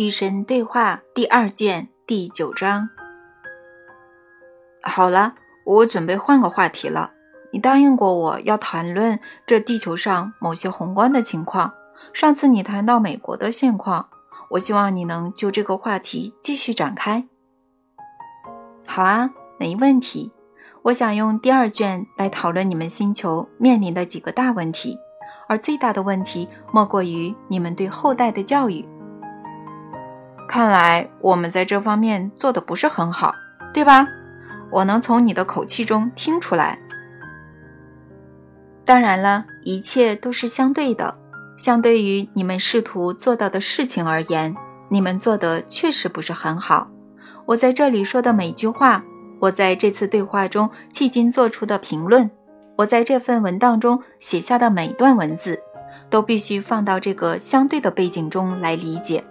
与神对话第二卷第九章。好了，我准备换个话题了。你答应过我要谈论这地球上某些宏观的情况。上次你谈到美国的现况，我希望你能就这个话题继续展开。好啊，没问题。我想用第二卷来讨论你们星球面临的几个大问题，而最大的问题莫过于你们对后代的教育。看来我们在这方面做的不是很好，对吧？我能从你的口气中听出来。当然了，一切都是相对的。相对于你们试图做到的事情而言，你们做的确实不是很好。我在这里说的每句话，我在这次对话中迄今做出的评论，我在这份文档中写下的每段文字，都必须放到这个相对的背景中来理解。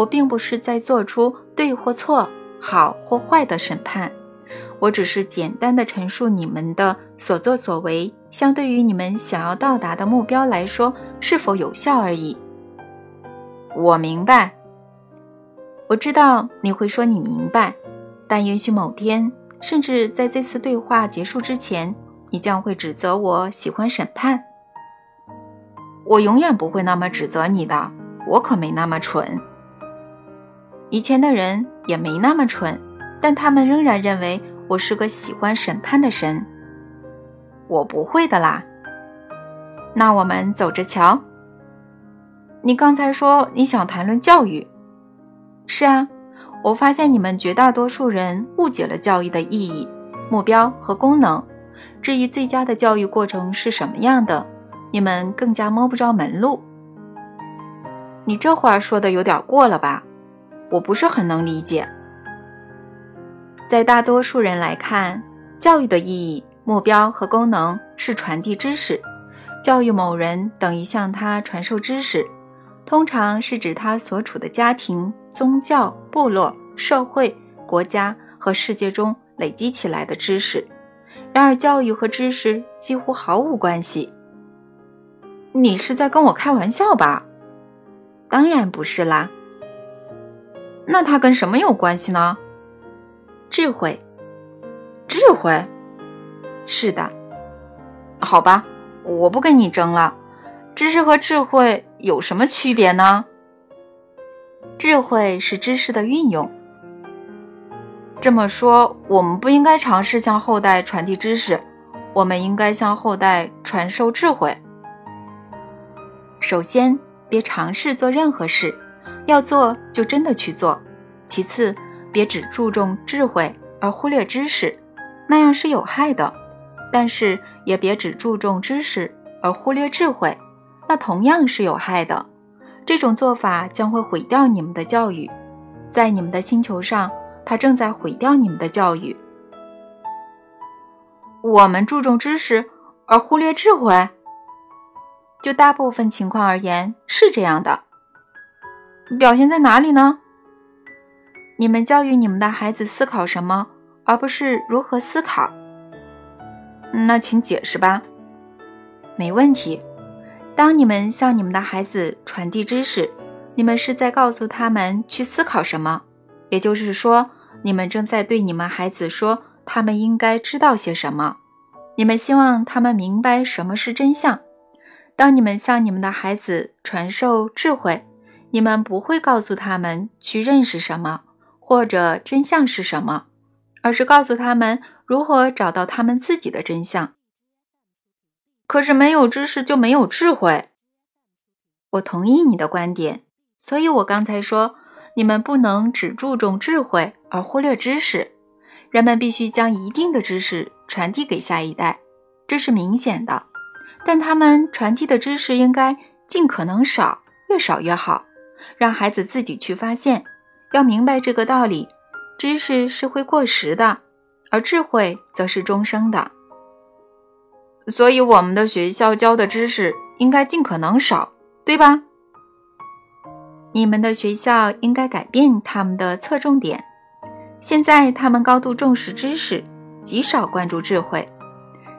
我并不是在做出对或错、好或坏的审判，我只是简单的陈述你们的所作所为，相对于你们想要到达的目标来说是否有效而已。我明白，我知道你会说你明白，但也许某天，甚至在这次对话结束之前，你将会指责我喜欢审判。我永远不会那么指责你的，我可没那么蠢。以前的人也没那么蠢，但他们仍然认为我是个喜欢审判的神。我不会的啦。那我们走着瞧。你刚才说你想谈论教育。是啊，我发现你们绝大多数人误解了教育的意义、目标和功能。至于最佳的教育过程是什么样的，你们更加摸不着门路。你这话说的有点过了吧？我不是很能理解，在大多数人来看，教育的意义、目标和功能是传递知识。教育某人等于向他传授知识，通常是指他所处的家庭、宗教、部落、社会、国家和世界中累积起来的知识。然而，教育和知识几乎毫无关系。你是在跟我开玩笑吧？当然不是啦。那它跟什么有关系呢？智慧，智慧，是的。好吧，我不跟你争了。知识和智慧有什么区别呢？智慧是知识的运用。这么说，我们不应该尝试向后代传递知识，我们应该向后代传授智慧。首先，别尝试做任何事。要做就真的去做。其次，别只注重智慧而忽略知识，那样是有害的；但是也别只注重知识而忽略智慧，那同样是有害的。这种做法将会毁掉你们的教育，在你们的星球上，它正在毁掉你们的教育。我们注重知识而忽略智慧，就大部分情况而言是这样的。表现在哪里呢？你们教育你们的孩子思考什么，而不是如何思考。那请解释吧。没问题。当你们向你们的孩子传递知识，你们是在告诉他们去思考什么，也就是说，你们正在对你们孩子说他们应该知道些什么。你们希望他们明白什么是真相。当你们向你们的孩子传授智慧。你们不会告诉他们去认识什么，或者真相是什么，而是告诉他们如何找到他们自己的真相。可是没有知识就没有智慧。我同意你的观点，所以我刚才说，你们不能只注重智慧而忽略知识。人们必须将一定的知识传递给下一代，这是明显的。但他们传递的知识应该尽可能少，越少越好。让孩子自己去发现，要明白这个道理：知识是会过时的，而智慧则是终生的。所以，我们的学校教的知识应该尽可能少，对吧？你们的学校应该改变他们的侧重点。现在，他们高度重视知识，极少关注智慧。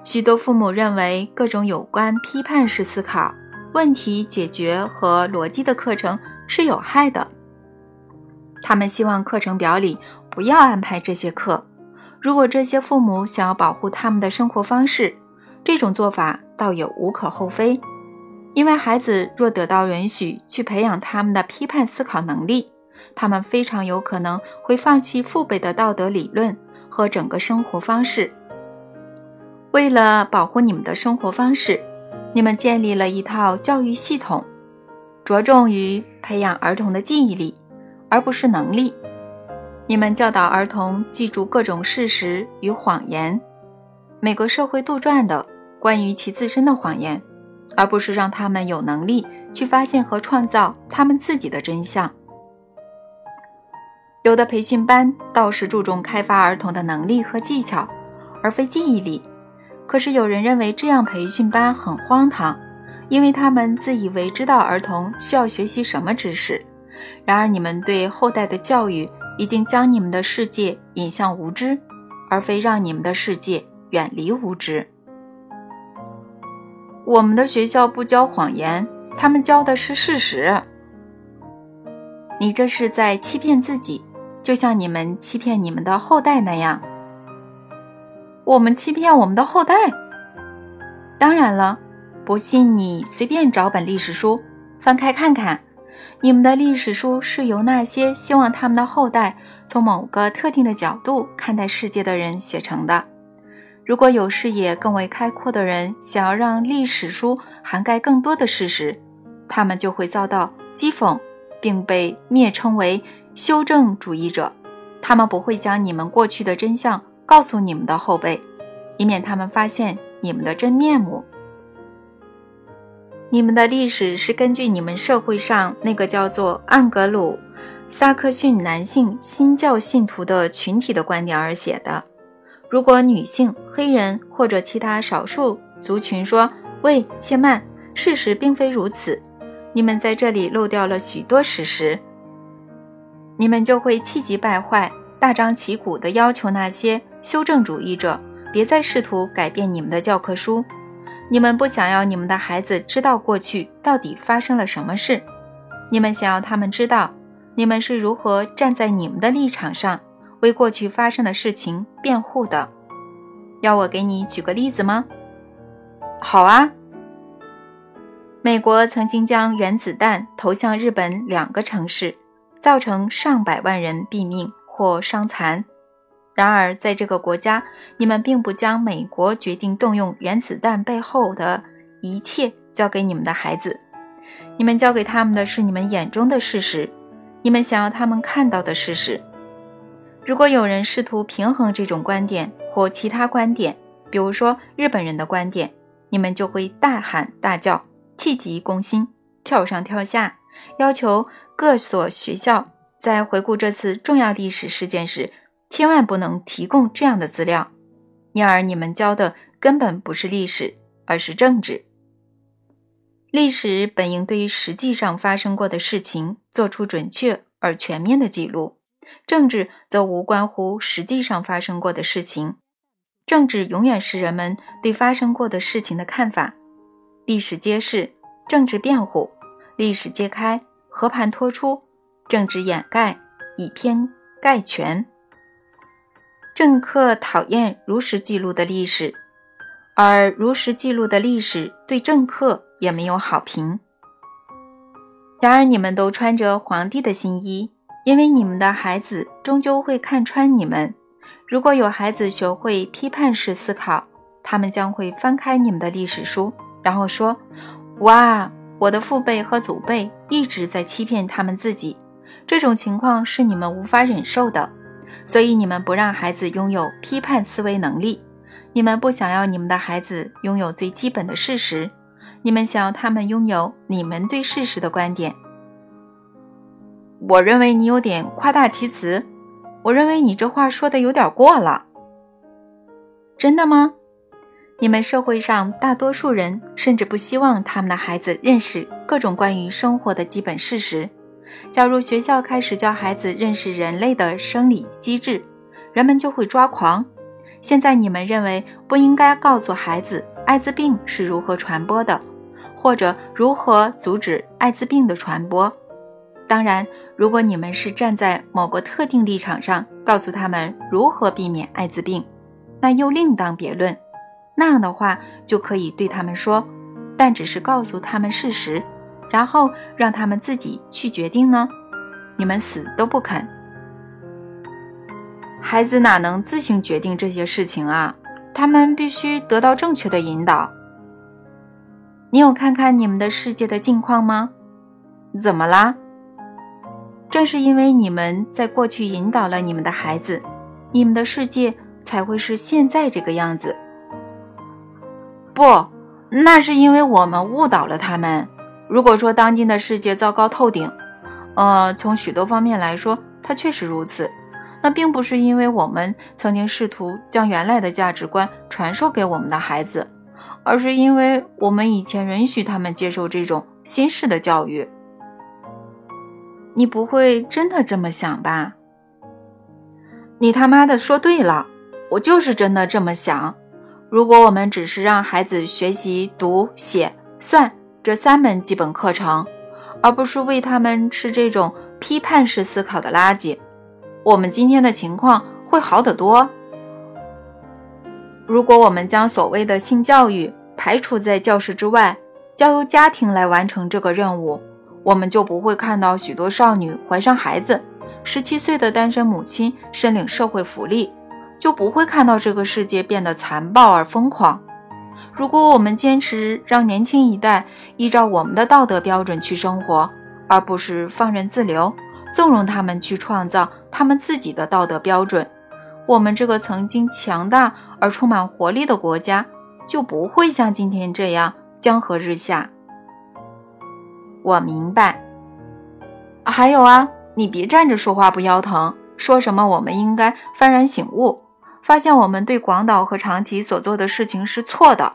许多父母认为，各种有关批判式思考、问题解决和逻辑的课程。是有害的。他们希望课程表里不要安排这些课。如果这些父母想要保护他们的生活方式，这种做法倒也无可厚非。因为孩子若得到允许去培养他们的批判思考能力，他们非常有可能会放弃父辈的道德理论和整个生活方式。为了保护你们的生活方式，你们建立了一套教育系统，着重于培养儿童的记忆力，而不是能力。你们教导儿童记住各种事实与谎言，每个社会杜撰的关于其自身的谎言，而不是让他们有能力去发现和创造他们自己的真相。有的培训班倒是注重开发儿童的能力和技巧，而非记忆力。可是有人认为这样培训班很荒唐，因为他们自以为知道儿童需要学习什么知识。然而，你们对后代的教育已经将你们的世界引向无知，而非让你们的世界远离无知。我们的学校不教谎言，他们教的是事实。你这是在欺骗自己，就像你们欺骗你们的后代那样。我们欺骗我们的后代？当然了，不信你随便找本历史书，翻开看看。你们的历史书是由那些希望他们的后代从某个特定的角度看待世界的人写成的。如果有视野更为开阔的人想要让历史书涵盖更多的事实，他们就会遭到讥讽，并被蔑称为修正主义者。他们不会将你们过去的真相。告诉你们的后辈，以免他们发现你们的真面目。你们的历史是根据你们社会上那个叫做安格鲁萨克逊男性新教信徒的群体的观点而写的。如果女性、黑人或者其他少数族群说“喂，切曼”，事实并非如此，你们在这里漏掉了许多事实，你们就会气急败坏。大张旗鼓地要求那些修正主义者别再试图改变你们的教科书。你们不想要你们的孩子知道过去到底发生了什么事，你们想要他们知道你们是如何站在你们的立场上为过去发生的事情辩护的。要我给你举个例子吗？好啊，美国曾经将原子弹投向日本两个城市，造成上百万人毙命。或伤残。然而，在这个国家，你们并不将美国决定动用原子弹背后的一切交给你们的孩子。你们交给他们的是你们眼中的事实，你们想要他们看到的事实。如果有人试图平衡这种观点或其他观点，比如说日本人的观点，你们就会大喊大叫，气急攻心，跳上跳下，要求各所学校。在回顾这次重要历史事件时，千万不能提供这样的资料，因而你们教的根本不是历史，而是政治。历史本应对于实际上发生过的事情做出准确而全面的记录，政治则无关乎实际上发生过的事情。政治永远是人们对发生过的事情的看法。历史揭示，政治辩护；历史揭开，和盘托出。政治掩盖，以偏概全。政客讨厌如实记录的历史，而如实记录的历史对政客也没有好评。然而，你们都穿着皇帝的新衣，因为你们的孩子终究会看穿你们。如果有孩子学会批判式思考，他们将会翻开你们的历史书，然后说：“哇，我的父辈和祖辈一直在欺骗他们自己。”这种情况是你们无法忍受的，所以你们不让孩子拥有批判思维能力。你们不想要你们的孩子拥有最基本的事实，你们想要他们拥有你们对事实的观点。我认为你有点夸大其词，我认为你这话说的有点过了。真的吗？你们社会上大多数人甚至不希望他们的孩子认识各种关于生活的基本事实。假如学校开始教孩子认识人类的生理机制，人们就会抓狂。现在你们认为不应该告诉孩子艾滋病是如何传播的，或者如何阻止艾滋病的传播。当然，如果你们是站在某个特定立场上，告诉他们如何避免艾滋病，那又另当别论。那样的话，就可以对他们说，但只是告诉他们事实，然后让他们自己去决定呢？你们死都不肯。孩子哪能自行决定这些事情啊？他们必须得到正确的引导。你有看看你们的世界的近况吗？怎么啦？正是因为你们在过去引导了你们的孩子，你们的世界才会是现在这个样子。不，那是因为我们误导了他们。如果说当今的世界糟糕透顶，呃，从许多方面来说，它确实如此。那并不是因为我们曾经试图将原来的价值观传授给我们的孩子，而是因为我们以前允许他们接受这种新式的教育。你不会真的这么想吧？你他妈的说对了，我就是真的这么想。如果我们只是让孩子学习读写算这三门基本课程，而不是喂他们吃这种批判式思考的垃圾，我们今天的情况会好得多。如果我们将所谓的性教育排除在教室之外，交由家庭来完成这个任务。我们就不会看到许多少女怀上孩子，十七岁的单身母亲申领社会福利，就不会看到这个世界变得残暴而疯狂。如果我们坚持让年轻一代依照我们的道德标准去生活，而不是放任自流，纵容他们去创造他们自己的道德标准，我们这个曾经强大而充满活力的国家就不会像今天这样江河日下。我明白。还有啊，你别站着说话不腰疼。说什么我们应该幡然醒悟，发现我们对广岛和长崎所做的事情是错的。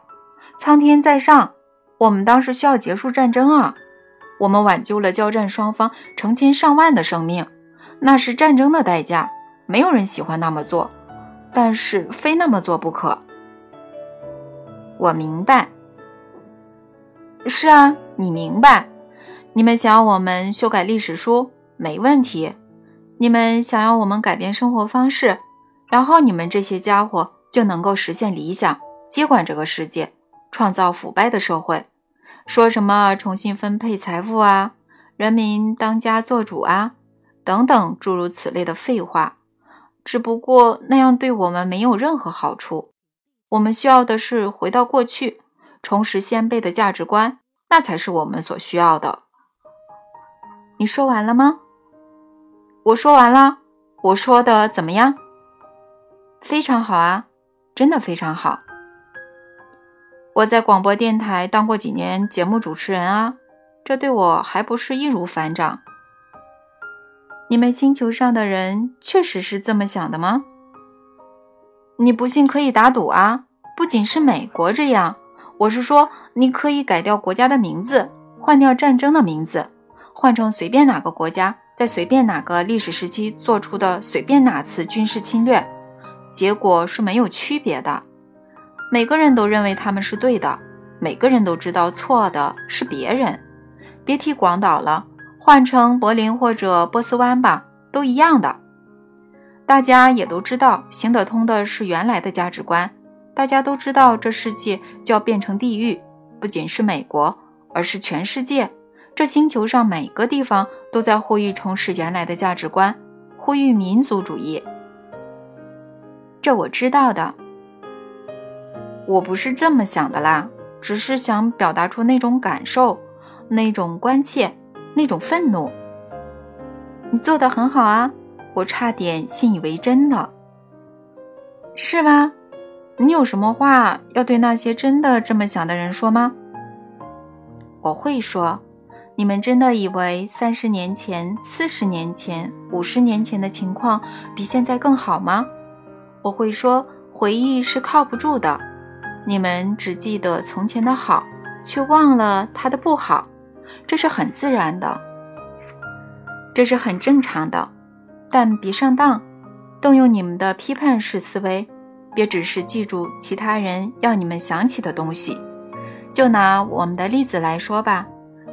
苍天在上，我们当时需要结束战争啊！我们挽救了交战双方成千上万的生命，那是战争的代价。没有人喜欢那么做，但是非那么做不可。我明白。是啊，你明白。你们想要我们修改历史书，没问题；你们想要我们改变生活方式，然后你们这些家伙就能够实现理想，接管这个世界，创造腐败的社会。说什么重新分配财富啊，人民当家作主啊，等等诸如此类的废话，只不过那样对我们没有任何好处。我们需要的是回到过去，重拾先辈的价值观，那才是我们所需要的。你说完了吗？我说完了。我说的怎么样？非常好啊，真的非常好。我在广播电台当过几年节目主持人啊，这对我还不是易如反掌。你们星球上的人确实是这么想的吗？你不信可以打赌啊！不仅是美国这样，我是说，你可以改掉国家的名字，换掉战争的名字。换成随便哪个国家在随便哪个历史时期做出的随便哪次军事侵略，结果是没有区别的。每个人都认为他们是对的，每个人都知道错的是别人。别提广岛了，换成柏林或者波斯湾吧，都一样的。大家也都知道行得通的是原来的价值观，大家都知道这世界就要变成地狱，不仅是美国，而是全世界。这星球上每个地方都在呼吁重拾原来的价值观，呼吁民族主义。这我知道的，我不是这么想的啦，只是想表达出那种感受，那种关切，那种愤怒。你做的很好啊，我差点信以为真了。是吗？你有什么话要对那些真的这么想的人说吗？我会说。你们真的以为三十年前、四十年前、五十年前的情况比现在更好吗？我会说，回忆是靠不住的。你们只记得从前的好，却忘了他的不好，这是很自然的，这是很正常的。但别上当，动用你们的批判式思维，别只是记住其他人要你们想起的东西。就拿我们的例子来说吧。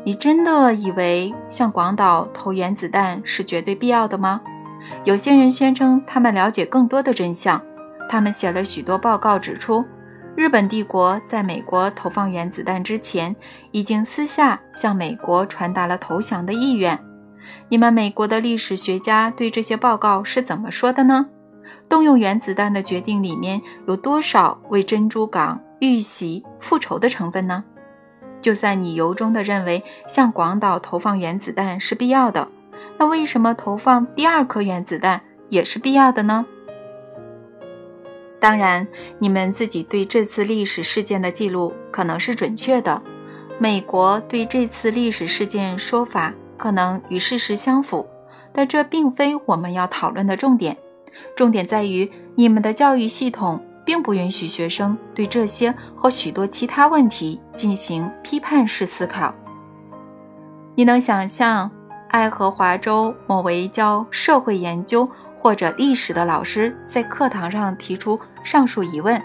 你真的以为向广岛投原子弹是绝对必要的吗？有些人宣称他们了解更多的真相，他们写了许多报告，指出日本帝国在美国投放原子弹之前，已经私下向美国传达了投降的意愿。你们美国的历史学家对这些报告是怎么说的呢？动用原子弹的决定里面有多少为珍珠港遇袭复仇的成分呢？就算你由衷地认为向广岛投放原子弹是必要的，那为什么投放第二颗原子弹也是必要的呢？当然，你们自己对这次历史事件的记录可能是准确的，美国对这次历史事件说法可能与事实相符，但这并非我们要讨论的重点。重点在于，你们的教育系统并不允许学生对这些和许多其他问题进行批判式思考。你能想象爱荷华州某位教社会研究或者历史的老师在课堂上提出上述疑问，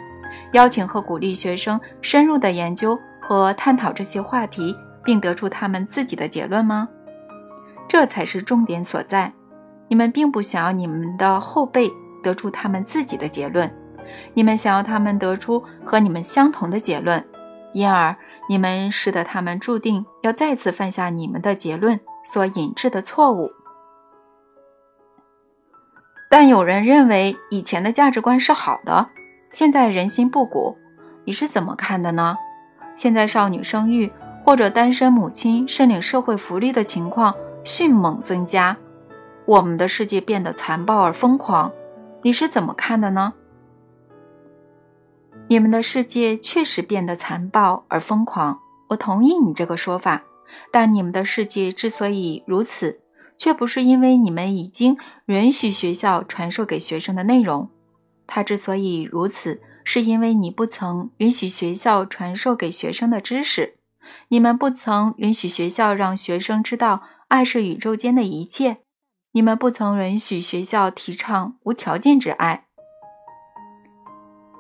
邀请和鼓励学生深入的研究和探讨这些话题，并得出他们自己的结论吗？这才是重点所在。你们并不想要你们的后辈得出他们自己的结论，你们想要他们得出和你们相同的结论，因而你们使得他们注定要再次犯下你们的结论所引致的错误。但有人认为以前的价值观是好的，现在人心不古，你是怎么看的呢？现在少女生育或者单身母亲申领社会福利的情况迅猛增加。我们的世界变得残暴而疯狂，你是怎么看的呢？你们的世界确实变得残暴而疯狂，我同意你这个说法。但你们的世界之所以如此，却不是因为你们已经允许学校传授给学生的内容。它之所以如此，是因为你不曾允许学校传授给学生的知识。你们不曾允许学校让学生知道爱是宇宙间的一切。你们不曾允许学校提倡无条件之爱，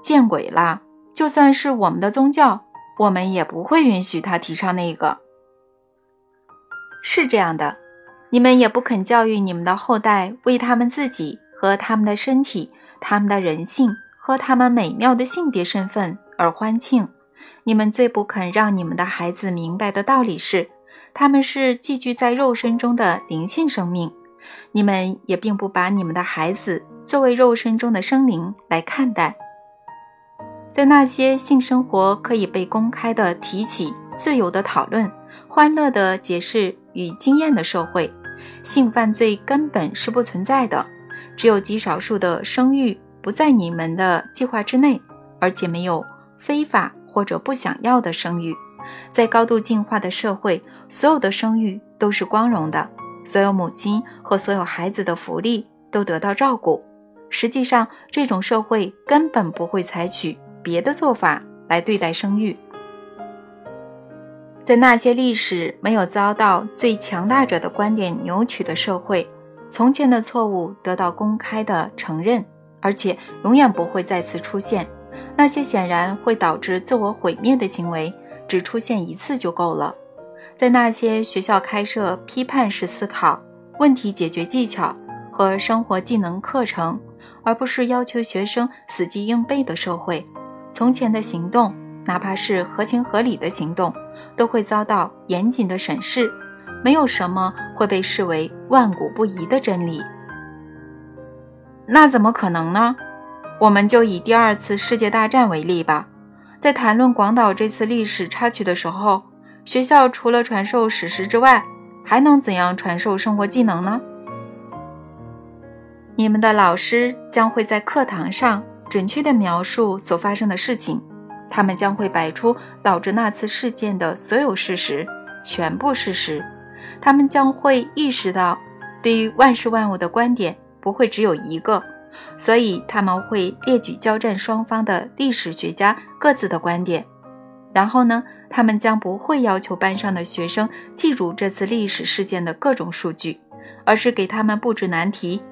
见鬼啦！就算是我们的宗教，我们也不会允许他提倡那个。是这样的，你们也不肯教育你们的后代为他们自己和他们的身体、他们的人性和他们美妙的性别身份而欢庆。你们最不肯让你们的孩子明白的道理是，他们是寄居在肉身中的灵性生命。你们也并不把你们的孩子作为肉身中的生灵来看待。在那些性生活可以被公开的提起、自由的讨论、欢乐的解释与经验的社会，性犯罪根本是不存在的。只有极少数的生育不在你们的计划之内，而且没有非法或者不想要的生育。在高度进化的社会，所有的生育都是光荣的。所有母亲和所有孩子的福利都得到照顾。实际上，这种社会根本不会采取别的做法来对待生育。在那些历史没有遭到最强大者的观点扭曲的社会，从前的错误得到公开的承认，而且永远不会再次出现。那些显然会导致自我毁灭的行为，只出现一次就够了。在那些学校开设批判式思考、问题解决技巧和生活技能课程，而不是要求学生死记硬背的社会，从前的行动，哪怕是合情合理的行动，都会遭到严谨的审视。没有什么会被视为万古不移的真理。那怎么可能呢？我们就以第二次世界大战为例吧。在谈论广岛这次历史插曲的时候。学校除了传授史实之外，还能怎样传授生活技能呢？你们的老师将会在课堂上准确地描述所发生的事情，他们将会摆出导致那次事件的所有事实，全部事实。他们将会意识到，对于万事万物的观点不会只有一个，所以他们会列举交战双方的历史学家各自的观点。然后呢，他们将不会要求班上的学生记住这次历史事件的各种数据，而是给他们布置难题。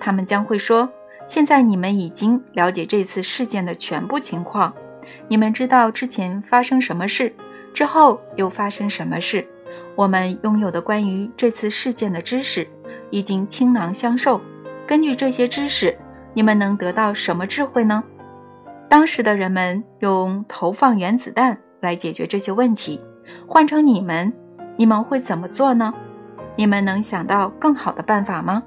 他们将会说：“现在你们已经了解这次事件的全部情况，你们知道之前发生什么事，之后又发生什么事。我们拥有的关于这次事件的知识已经倾囊相授。根据这些知识，你们能得到什么智慧呢？当时的人们用投放原子弹来解决这些问题，换成你们，你们会怎么做呢？你们能想到更好的办法吗？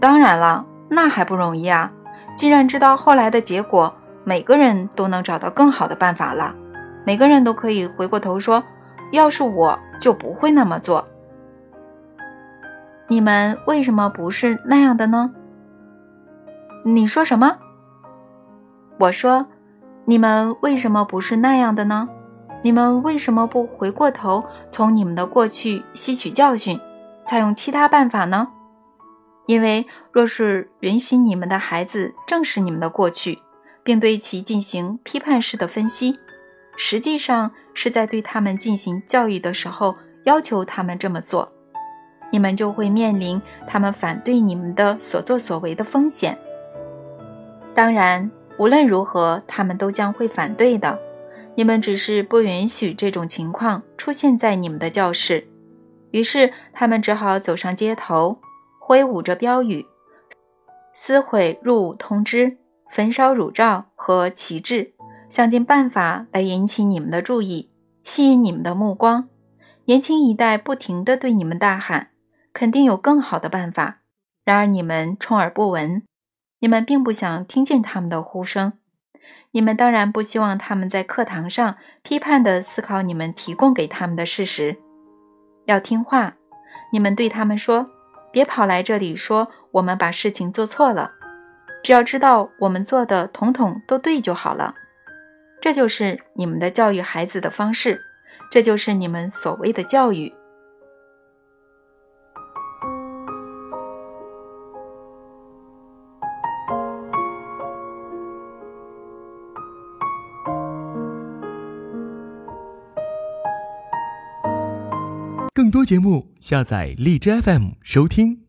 当然了，那还不容易啊！既然知道后来的结果，每个人都能找到更好的办法了，每个人都可以回过头说。要是我就不会那么做。你们为什么不是那样的呢？你说什么？我说，你们为什么不是那样的呢？你们为什么不回过头，从你们的过去吸取教训，采用其他办法呢？因为若是允许你们的孩子正视你们的过去，并对其进行批判式的分析。实际上是在对他们进行教育的时候要求他们这么做，你们就会面临他们反对你们的所作所为的风险。当然，无论如何，他们都将会反对的。你们只是不允许这种情况出现在你们的教室，于是他们只好走上街头，挥舞着标语，撕毁入伍通知，焚烧乳罩和旗帜。想尽办法来引起你们的注意，吸引你们的目光。年轻一代不停地对你们大喊：“肯定有更好的办法。”然而你们充耳不闻，你们并不想听见他们的呼声。你们当然不希望他们在课堂上批判地思考你们提供给他们的事实。要听话，你们对他们说：“别跑来这里说我们把事情做错了，只要知道我们做的统统都对就好了。”这就是你们的教育孩子的方式，这就是你们所谓的教育。节目，下载荔枝 FM 收听。